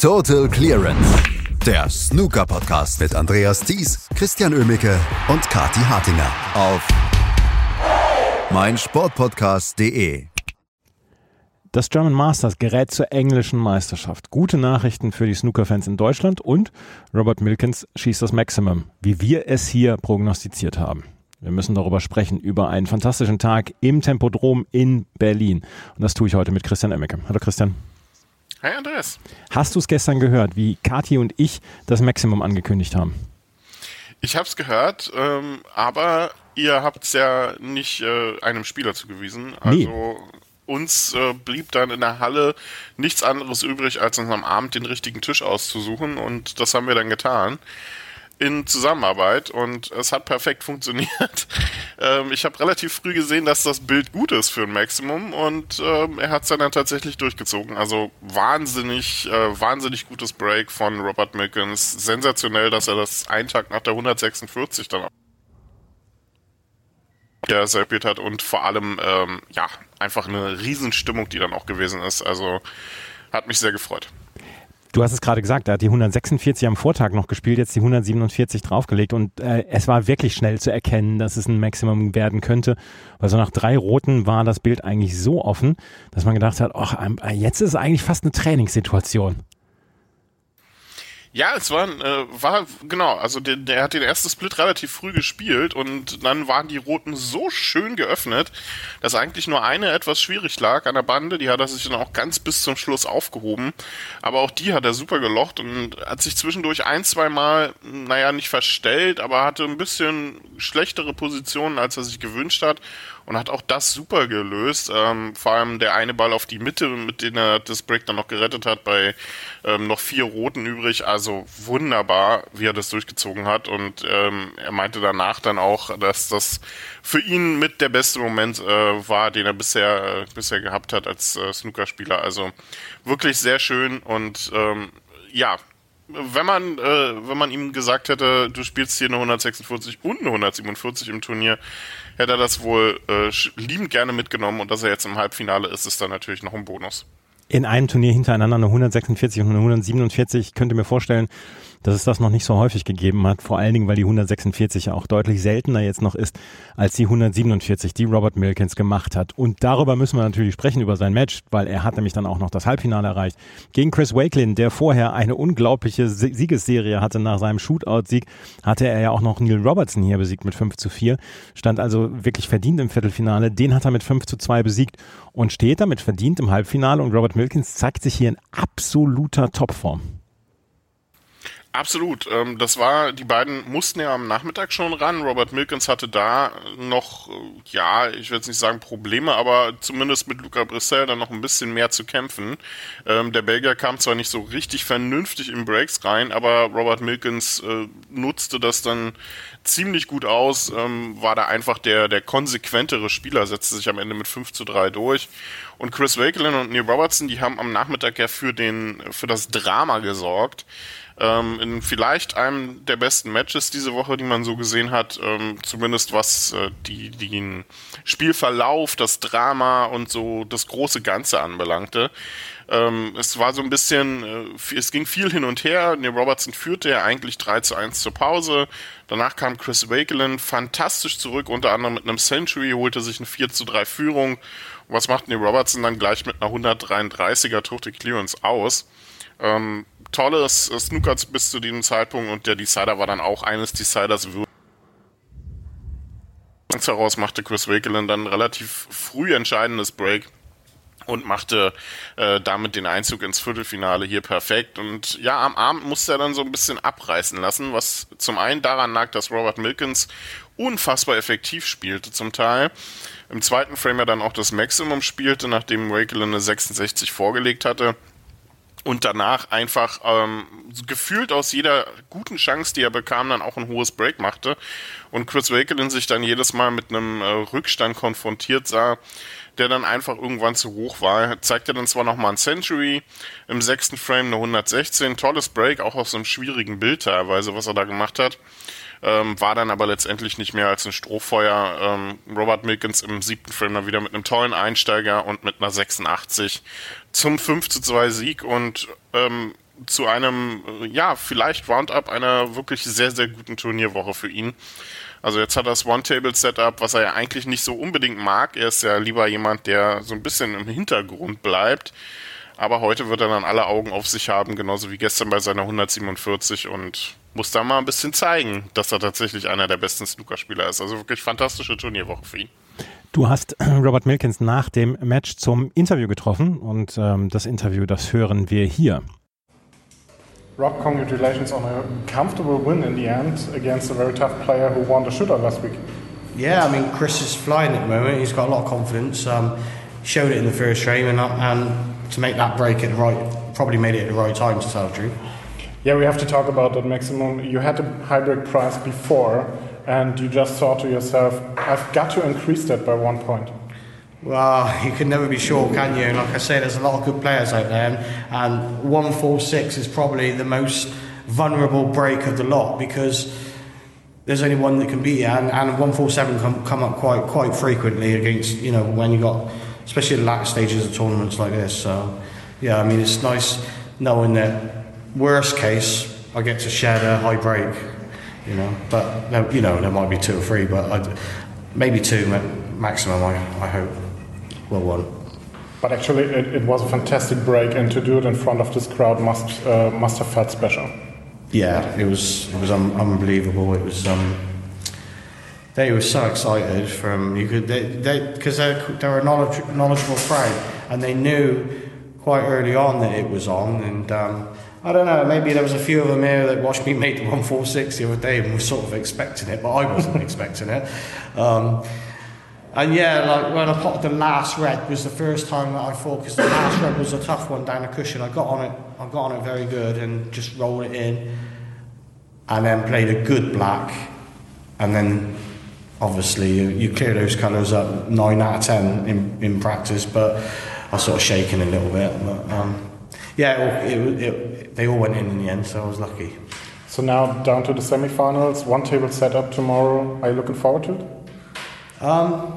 Total Clearance. Der Snooker Podcast mit Andreas Thies, Christian Ömicke und Kati Hartinger auf meinsportpodcast.de. Das German Masters gerät zur englischen Meisterschaft. Gute Nachrichten für die Snooker-Fans in Deutschland und Robert Milkins schießt das Maximum, wie wir es hier prognostiziert haben. Wir müssen darüber sprechen, über einen fantastischen Tag im Tempodrom in Berlin. Und das tue ich heute mit Christian Emmecke. Hallo Christian. Hi Andreas. Hast du es gestern gehört, wie Kathi und ich das Maximum angekündigt haben? Ich habe es gehört, ähm, aber ihr habt es ja nicht äh, einem Spieler zugewiesen. Also nee. uns äh, blieb dann in der Halle nichts anderes übrig, als uns am Abend den richtigen Tisch auszusuchen und das haben wir dann getan in Zusammenarbeit und es hat perfekt funktioniert. ähm, ich habe relativ früh gesehen, dass das Bild gut ist für ein Maximum und ähm, er hat es dann tatsächlich durchgezogen. Also wahnsinnig, äh, wahnsinnig gutes Break von Robert Milkins. Sensationell, dass er das einen Tag nach der 146 dann auch ja, serviert hat und vor allem ähm, ja einfach eine Riesenstimmung, die dann auch gewesen ist. Also hat mich sehr gefreut. Du hast es gerade gesagt, er hat die 146 am Vortag noch gespielt, jetzt die 147 draufgelegt und äh, es war wirklich schnell zu erkennen, dass es ein Maximum werden könnte, weil so nach drei Roten war das Bild eigentlich so offen, dass man gedacht hat, ach, äh, jetzt ist es eigentlich fast eine Trainingssituation. Ja, es war, äh, war genau, also der, der hat den ersten Split relativ früh gespielt und dann waren die Roten so schön geöffnet, dass eigentlich nur eine etwas schwierig lag an der Bande. Die hat er sich dann auch ganz bis zum Schluss aufgehoben. Aber auch die hat er super gelocht und hat sich zwischendurch ein, zwei Mal, naja, nicht verstellt, aber hatte ein bisschen schlechtere Positionen, als er sich gewünscht hat und hat auch das super gelöst. Ähm, vor allem der eine Ball auf die Mitte, mit dem er das Break dann noch gerettet hat, bei ähm, noch vier Roten übrig. Also wunderbar, wie er das durchgezogen hat. Und ähm, er meinte danach dann auch, dass das für ihn mit der beste Moment äh, war, den er bisher, äh, bisher gehabt hat als äh, Snookerspieler. Also wirklich sehr schön und ähm, ja, wenn man, äh, wenn man ihm gesagt hätte, du spielst hier eine 146 und eine 147 im Turnier, hätte er das wohl äh, liebend gerne mitgenommen und dass er jetzt im Halbfinale ist, ist dann natürlich noch ein Bonus. In einem Turnier hintereinander eine 146 und eine 147, ich könnte mir vorstellen, dass es das noch nicht so häufig gegeben hat, vor allen Dingen, weil die 146 ja auch deutlich seltener jetzt noch ist als die 147, die Robert Milkins gemacht hat. Und darüber müssen wir natürlich sprechen, über sein Match, weil er hat nämlich dann auch noch das Halbfinale erreicht. Gegen Chris Wakelin, der vorher eine unglaubliche Siegesserie hatte nach seinem Shootout-Sieg, hatte er ja auch noch Neil Robertson hier besiegt mit 5 zu 4, stand also wirklich verdient im Viertelfinale. Den hat er mit 5 zu 2 besiegt und steht damit verdient im Halbfinale und Robert Milkins zeigt sich hier in absoluter Topform. Absolut. Ähm, das war, die beiden mussten ja am Nachmittag schon ran. Robert Milkins hatte da noch, äh, ja, ich will jetzt nicht sagen Probleme, aber zumindest mit Luca Brissell dann noch ein bisschen mehr zu kämpfen. Ähm, der Belgier kam zwar nicht so richtig vernünftig in Breaks rein, aber Robert Milkins äh, nutzte das dann ziemlich gut aus, ähm, war da einfach der, der konsequentere Spieler, setzte sich am Ende mit 5 zu 3 durch. Und Chris Wakelin und Neil Robertson, die haben am Nachmittag ja für den, für das Drama gesorgt ähm, in vielleicht einem der besten Matches diese Woche, die man so gesehen hat, ähm, zumindest was äh, die, den Spielverlauf, das Drama und so das große Ganze anbelangte. Ähm, es war so ein bisschen, äh, es ging viel hin und her. Neil Robertson führte ja eigentlich 3 zu 1 zur Pause. Danach kam Chris Wakelin fantastisch zurück, unter anderem mit einem Century, holte sich eine 4 zu 3 Führung. Was macht Neil Robertson dann gleich mit einer 133er Tote Clearance aus? Ähm, tolles Snooker bis zu diesem Zeitpunkt und der Decider war dann auch eines Deciders. Heraus machte Chris Wakelin dann relativ früh entscheidendes Break und machte äh, damit den Einzug ins Viertelfinale hier perfekt. Und ja, am Abend musste er dann so ein bisschen abreißen lassen, was zum einen daran lag, dass Robert Milkins unfassbar effektiv spielte zum Teil. Im zweiten Frame er dann auch das Maximum spielte, nachdem Wakelin eine 66 vorgelegt hatte und danach einfach ähm, gefühlt aus jeder guten Chance, die er bekam, dann auch ein hohes Break machte und Chris Wakelin sich dann jedes Mal mit einem äh, Rückstand konfrontiert sah, der dann einfach irgendwann zu hoch war. Zeigte dann zwar nochmal ein Century, im sechsten Frame eine 116, tolles Break, auch aus einem schwierigen Bild teilweise, was er da gemacht hat. Ähm, war dann aber letztendlich nicht mehr als ein Strohfeuer. Ähm, Robert Milkins im siebten Frame dann wieder mit einem tollen Einsteiger und mit einer 86 zum 5 zu 2 Sieg und ähm, zu einem, äh, ja, vielleicht Roundup einer wirklich sehr, sehr guten Turnierwoche für ihn. Also jetzt hat er das One-Table-Setup, was er ja eigentlich nicht so unbedingt mag. Er ist ja lieber jemand, der so ein bisschen im Hintergrund bleibt. Aber heute wird er dann alle Augen auf sich haben, genauso wie gestern bei seiner 147 und muss da mal ein bisschen zeigen, dass er tatsächlich einer der besten Snookerspieler ist. Also wirklich fantastische Turnierwoche für ihn. Du hast Robert Milkins nach dem Match zum Interview getroffen und ähm, das Interview, das hören wir hier. Rob, congratulations on a comfortable win in the end against a very tough player who won the shootout last week. Yeah, I mean, Chris is flying at the moment. He's got a lot of confidence. Um, showed it in the first frame, and, and to make that break at the right, probably made it at the right time to tell the truth. Yeah, we have to talk about that maximum. You had a high break price before, and you just thought to yourself, I've got to increase that by one point. Well, you can never be sure, can you? Like I say, there's a lot of good players out there, and 146 is probably the most vulnerable break of the lot because there's only one that can beat it, and, and 147 come, come up quite quite frequently against, you know, when you got, especially the latter stages of tournaments like this. So, yeah, I mean, it's nice knowing that, worst case, I get to share the high break, you know, but, you know, there might be two or three, but I'd, maybe two maximum, I, I hope well won. But actually, it, it, was a fantastic break, and to do it in front of this crowd must uh, must have felt special. Yeah, it was it was un- unbelievable. It was. Um, they were so excited from you could they because they, they're, they're a knowledge, knowledgeable crowd and they knew quite early on that it was on and um, I don't know maybe there was a few of them here that watched me make the 146 the other day and were sort of expecting it but I wasn't expecting it um, and yeah, like when I popped the last red was the first time that I thought because the last red was a tough one down the cushion. I got on it, I got on it very good and just rolled it in, and then played a good black, and then obviously you, you clear those colours up nine out of ten in, in practice, but I was sort of shaking a little bit. But um, yeah, it, it, it, they all went in in the end, so I was lucky. So now down to the semi-finals, one table set up tomorrow. Are you looking forward to it? Um,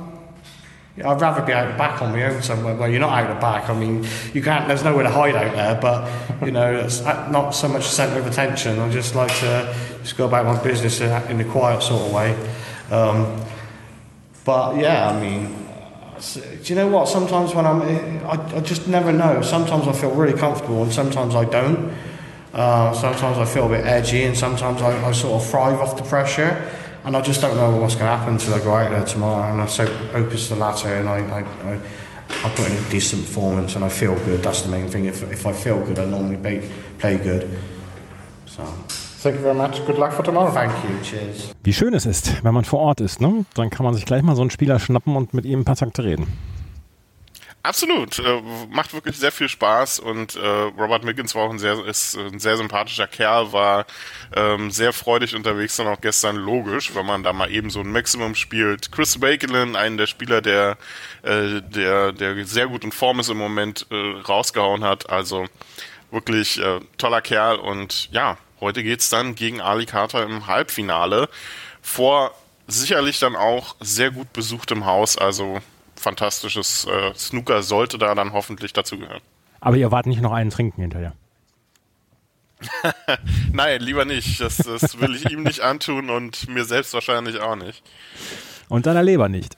I'd rather be out the back on my own somewhere. Well, you're not out the back. I mean, you can't. There's nowhere to hide out there. But you know, it's not so much centre of attention. I just like to just go about my business in a quiet sort of way. Um, but yeah, I mean, do you know what? Sometimes when I'm, I, I just never know. Sometimes I feel really comfortable, and sometimes I don't. Uh, sometimes I feel a bit edgy, and sometimes I, I sort of thrive off the pressure and I just don't know what's going to happen until I go out there tomorrow. And I so hope it's the latter, and I, I, I, I put in a decent performance, and I feel good. That's the main thing. If, if I feel good, I normally play, play good. So. Thank you very much. Good luck for tomorrow. Thank you. Cheers. Wie schön es ist, wenn man vor Ort ist, ne? Dann kann man sich gleich mal so einen Spieler schnappen und mit ihm ein paar Takte reden. Absolut, äh, macht wirklich sehr viel Spaß und äh, Robert Miggins war auch ein sehr, ist ein sehr sympathischer Kerl, war ähm, sehr freudig unterwegs, dann auch gestern logisch, wenn man da mal eben so ein Maximum spielt. Chris Bakelin, einen der Spieler, der, äh, der, der sehr gut in Form ist im Moment, äh, rausgehauen hat, also wirklich äh, toller Kerl und ja, heute geht's dann gegen Ali Carter im Halbfinale vor sicherlich dann auch sehr gut besuchtem Haus, also fantastisches äh, Snooker sollte da dann hoffentlich dazugehören. Aber ihr wart nicht noch einen trinken hinterher. Nein, lieber nicht. Das, das will ich ihm nicht antun und mir selbst wahrscheinlich auch nicht. Und deiner Leber nicht.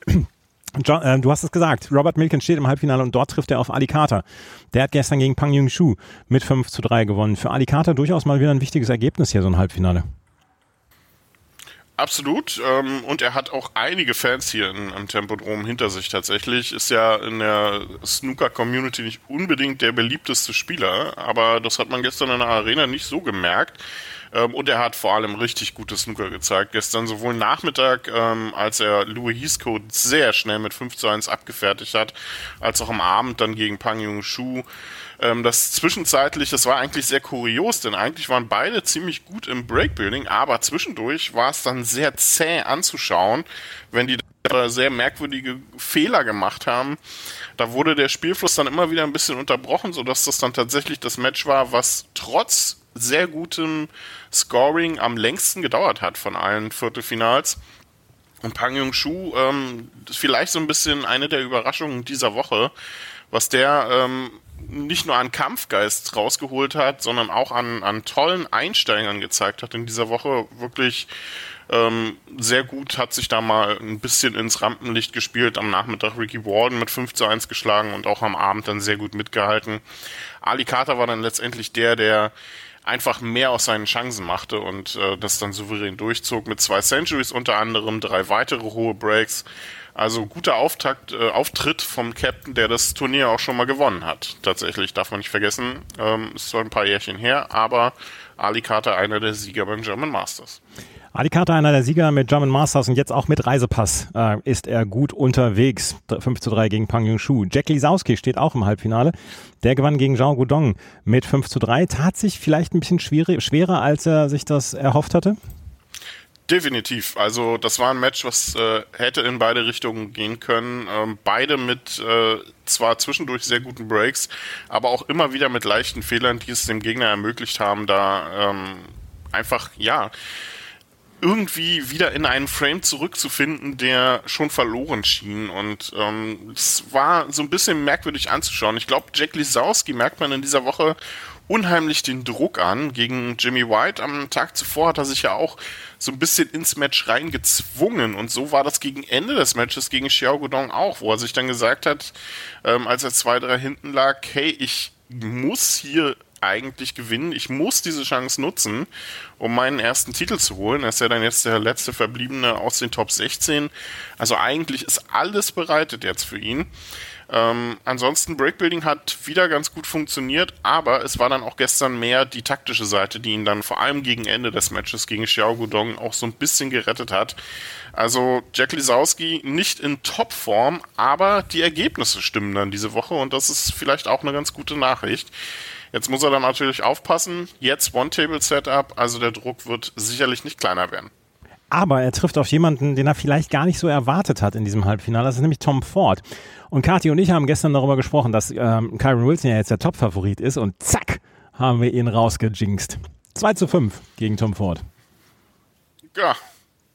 John, äh, du hast es gesagt, Robert Milken steht im Halbfinale und dort trifft er auf Ali Carter. Der hat gestern gegen Pang Yung Shu mit 5 zu 3 gewonnen. Für Ali Carter durchaus mal wieder ein wichtiges Ergebnis hier, so ein Halbfinale. Absolut. Ähm, und er hat auch einige Fans hier in, am Tempodrom hinter sich tatsächlich. Ist ja in der Snooker-Community nicht unbedingt der beliebteste Spieler, aber das hat man gestern in der Arena nicht so gemerkt. Ähm, und er hat vor allem richtig gute Snooker gezeigt. Gestern sowohl Nachmittag, ähm, als er Louis Heathcote sehr schnell mit 5 zu 1 abgefertigt hat, als auch am Abend dann gegen Pang Yung Shu ähm, das zwischenzeitlich, das war eigentlich sehr kurios, denn eigentlich waren beide ziemlich gut im Breakbuilding, aber zwischendurch war es dann sehr zäh anzuschauen, wenn die sehr merkwürdige Fehler gemacht haben. Da wurde der Spielfluss dann immer wieder ein bisschen unterbrochen, sodass das dann tatsächlich das Match war, was trotz sehr gutem Scoring am längsten gedauert hat von allen Viertelfinals. Und Pang Yung Shu, ähm, vielleicht so ein bisschen eine der Überraschungen dieser Woche, was der ähm, nicht nur an Kampfgeist rausgeholt hat, sondern auch an, an tollen Einsteigern gezeigt hat in dieser Woche. Wirklich ähm, sehr gut hat sich da mal ein bisschen ins Rampenlicht gespielt. Am Nachmittag Ricky Warden mit 5 zu 1 geschlagen und auch am Abend dann sehr gut mitgehalten. Ali Carter war dann letztendlich der, der einfach mehr aus seinen Chancen machte und äh, das dann souverän durchzog mit zwei Centuries unter anderem, drei weitere hohe Breaks. Also guter Auftakt, äh, Auftritt vom Captain, der das Turnier auch schon mal gewonnen hat. Tatsächlich darf man nicht vergessen, ähm, ist zwar ein paar Jährchen her, aber Ali Carter einer der Sieger beim German Masters. Carter, einer der Sieger mit German Masters und jetzt auch mit Reisepass, äh, ist er gut unterwegs. 5 zu 3 gegen Pang Yung-Shu. Jack Lisowski steht auch im Halbfinale. Der gewann gegen Zhao Gudong mit 5 zu 3. Tat sich vielleicht ein bisschen schwerer, als er sich das erhofft hatte? Definitiv. Also das war ein Match, was äh, hätte in beide Richtungen gehen können. Ähm, beide mit äh, zwar zwischendurch sehr guten Breaks, aber auch immer wieder mit leichten Fehlern, die es dem Gegner ermöglicht haben, da ähm, einfach, ja, irgendwie wieder in einen Frame zurückzufinden, der schon verloren schien. Und ähm, es war so ein bisschen merkwürdig anzuschauen. Ich glaube, Jack Lisowski merkt man in dieser Woche unheimlich den Druck an. Gegen Jimmy White am Tag zuvor hat er sich ja auch so ein bisschen ins Match reingezwungen. Und so war das gegen Ende des Matches gegen Xiao Guodong auch, wo er sich dann gesagt hat, ähm, als er zwei, drei hinten lag, hey, ich muss hier eigentlich gewinnen. Ich muss diese Chance nutzen, um meinen ersten Titel zu holen. Er ist ja dann jetzt der letzte Verbliebene aus den Top 16. Also eigentlich ist alles bereitet jetzt für ihn. Ähm, ansonsten, Breakbuilding hat wieder ganz gut funktioniert, aber es war dann auch gestern mehr die taktische Seite, die ihn dann vor allem gegen Ende des Matches gegen Xiao Gudong auch so ein bisschen gerettet hat. Also Jack Lisowski nicht in Topform, aber die Ergebnisse stimmen dann diese Woche und das ist vielleicht auch eine ganz gute Nachricht. Jetzt muss er dann natürlich aufpassen. Jetzt One-Table-Setup, also der Druck wird sicherlich nicht kleiner werden. Aber er trifft auf jemanden, den er vielleicht gar nicht so erwartet hat in diesem Halbfinale. Das ist nämlich Tom Ford. Und Kathi und ich haben gestern darüber gesprochen, dass ähm, Kyron Wilson ja jetzt der Top-Favorit ist. Und zack, haben wir ihn rausgejinxt. 2 zu 5 gegen Tom Ford. Ja,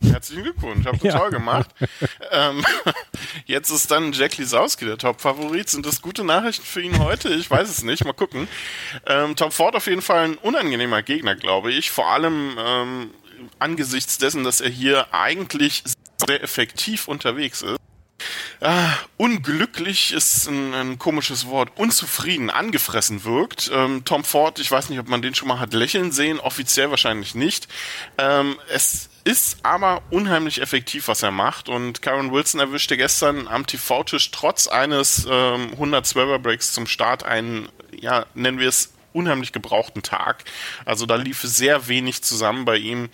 Herzlichen Glückwunsch, habt ihr ja. toll gemacht. ähm, jetzt ist dann Jack Lisowski der Top-Favorit. Sind das gute Nachrichten für ihn heute? Ich weiß es nicht. Mal gucken. Ähm, Tom Ford auf jeden Fall ein unangenehmer Gegner, glaube ich. Vor allem ähm, angesichts dessen, dass er hier eigentlich sehr effektiv unterwegs ist. Ah, unglücklich ist ein, ein, komisches Wort, unzufrieden, angefressen wirkt. Ähm, Tom Ford, ich weiß nicht, ob man den schon mal hat lächeln sehen, offiziell wahrscheinlich nicht. Ähm, es ist aber unheimlich effektiv, was er macht. Und Karen Wilson erwischte gestern am TV-Tisch trotz eines ähm, 112er Breaks zum Start einen, ja, nennen wir es unheimlich gebrauchten Tag. Also da lief sehr wenig zusammen bei ihm.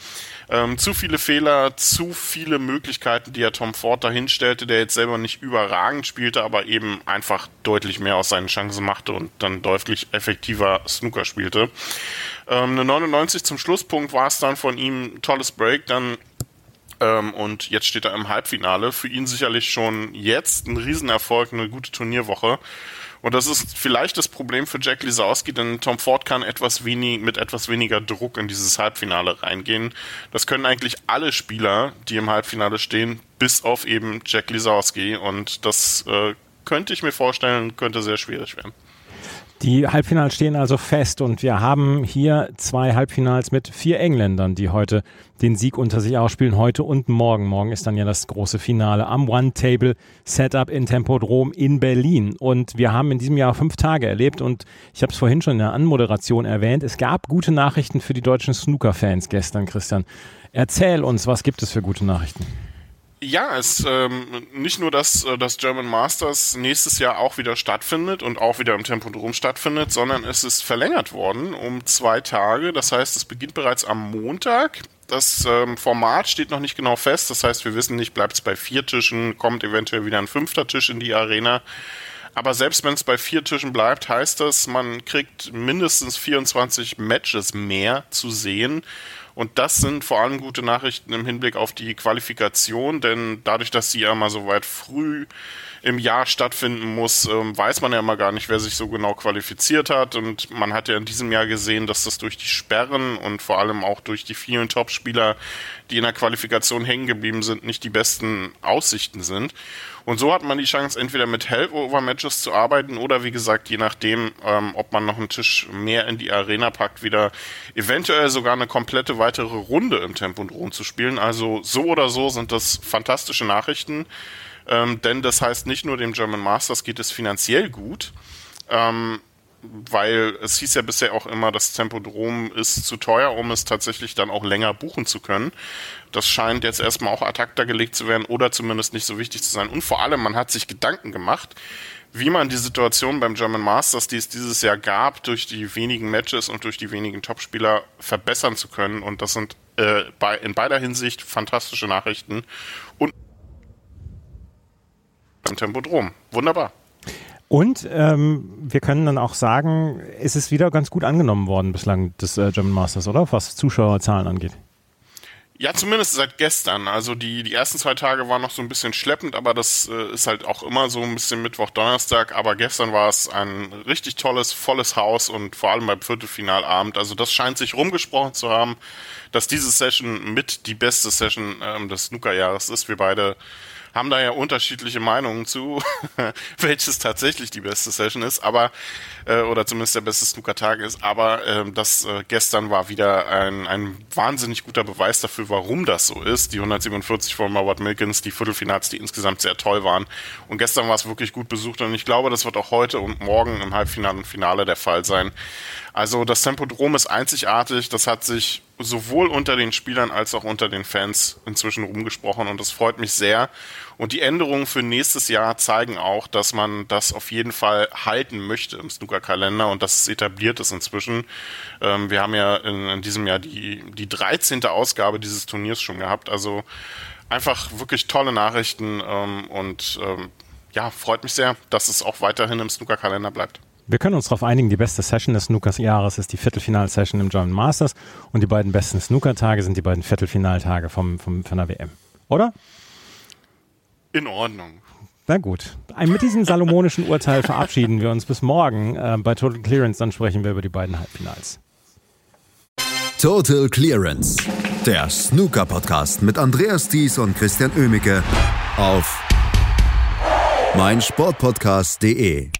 Ähm, zu viele Fehler, zu viele Möglichkeiten, die er Tom Ford dahinstellte, der jetzt selber nicht überragend spielte, aber eben einfach deutlich mehr aus seinen Chancen machte und dann deutlich effektiver Snooker spielte. Ähm, eine 99 zum Schlusspunkt war es dann von ihm, tolles Break, dann ähm, und jetzt steht er im Halbfinale. Für ihn sicherlich schon jetzt ein Riesenerfolg, eine gute Turnierwoche. Und das ist vielleicht das Problem für Jack Lisowski, denn Tom Ford kann etwas wenig, mit etwas weniger Druck in dieses Halbfinale reingehen. Das können eigentlich alle Spieler, die im Halbfinale stehen, bis auf eben Jack Lisowski. Und das äh, könnte ich mir vorstellen, könnte sehr schwierig werden. Die Halbfinals stehen also fest und wir haben hier zwei Halbfinals mit vier Engländern, die heute den Sieg unter sich ausspielen, heute und morgen. Morgen ist dann ja das große Finale am One-Table-Setup in Tempodrom in Berlin. Und wir haben in diesem Jahr fünf Tage erlebt und ich habe es vorhin schon in der Anmoderation erwähnt, es gab gute Nachrichten für die deutschen Snooker-Fans gestern, Christian. Erzähl uns, was gibt es für gute Nachrichten? Ja, es ähm, nicht nur, dass äh, das German Masters nächstes Jahr auch wieder stattfindet und auch wieder im Tempodrom stattfindet, sondern es ist verlängert worden um zwei Tage. Das heißt, es beginnt bereits am Montag. Das ähm, Format steht noch nicht genau fest. Das heißt, wir wissen nicht, bleibt es bei vier Tischen, kommt eventuell wieder ein fünfter Tisch in die Arena. Aber selbst wenn es bei vier Tischen bleibt, heißt das, man kriegt mindestens 24 Matches mehr zu sehen Und das sind vor allem gute Nachrichten im Hinblick auf die Qualifikation, denn dadurch, dass sie ja mal so weit früh im Jahr stattfinden muss, ähm, weiß man ja immer gar nicht, wer sich so genau qualifiziert hat. Und man hat ja in diesem Jahr gesehen, dass das durch die Sperren und vor allem auch durch die vielen Topspieler, die in der Qualifikation hängen geblieben sind, nicht die besten Aussichten sind. Und so hat man die Chance, entweder mit Help-Over-Matches zu arbeiten oder wie gesagt, je nachdem, ähm, ob man noch einen Tisch mehr in die Arena packt, wieder eventuell sogar eine komplette weitere Runde im Tempodrom zu spielen. Also so oder so sind das fantastische Nachrichten. Ähm, denn das heißt, nicht nur dem German Masters geht es finanziell gut, ähm, weil es hieß ja bisher auch immer, das Tempodrom ist zu teuer, um es tatsächlich dann auch länger buchen zu können. Das scheint jetzt erstmal auch ad acta gelegt zu werden oder zumindest nicht so wichtig zu sein. Und vor allem, man hat sich Gedanken gemacht, wie man die Situation beim German Masters, die es dieses Jahr gab, durch die wenigen Matches und durch die wenigen Topspieler verbessern zu können. Und das sind äh, bei, in beider Hinsicht fantastische Nachrichten. Und am Tempodrom. Wunderbar. Und ähm, wir können dann auch sagen, es ist wieder ganz gut angenommen worden bislang des äh, German Masters, oder? Was Zuschauerzahlen angeht. Ja, zumindest seit gestern. Also die, die ersten zwei Tage waren noch so ein bisschen schleppend, aber das äh, ist halt auch immer so ein bisschen Mittwoch, Donnerstag. Aber gestern war es ein richtig tolles, volles Haus und vor allem beim Viertelfinalabend. Also das scheint sich rumgesprochen zu haben, dass diese Session mit die beste Session ähm, des Snooker-Jahres ist. Wir beide haben da ja unterschiedliche Meinungen zu, welches tatsächlich die beste Session ist, aber äh, oder zumindest der beste Snooker-Tag ist. Aber äh, das äh, gestern war wieder ein, ein wahnsinnig guter Beweis dafür, warum das so ist. Die 147 von Howard Milkins, die Viertelfinals, die insgesamt sehr toll waren. Und gestern war es wirklich gut besucht und ich glaube, das wird auch heute und morgen im Halbfinale und Finale der Fall sein. Also das Tempodrom ist einzigartig. Das hat sich sowohl unter den Spielern als auch unter den Fans inzwischen rumgesprochen und das freut mich sehr. Und die Änderungen für nächstes Jahr zeigen auch, dass man das auf jeden Fall halten möchte im Snooker-Kalender und dass es etabliert ist inzwischen. Ähm, wir haben ja in, in, diesem Jahr die, die 13. Ausgabe dieses Turniers schon gehabt. Also einfach wirklich tolle Nachrichten ähm, und ähm, ja, freut mich sehr, dass es auch weiterhin im Snooker-Kalender bleibt. Wir können uns darauf einigen, die beste Session des Snookers-Jahres ist die Viertelfinal-Session im German Masters und die beiden besten Snooker-Tage sind die beiden Viertelfinaltage vom, vom, von der WM. Oder? In Ordnung. Na gut. Mit diesem salomonischen Urteil verabschieden wir uns bis morgen äh, bei Total Clearance. Dann sprechen wir über die beiden Halbfinals. Total Clearance, der Snooker-Podcast mit Andreas Thies und Christian Oemicke auf meinsportpodcast.de.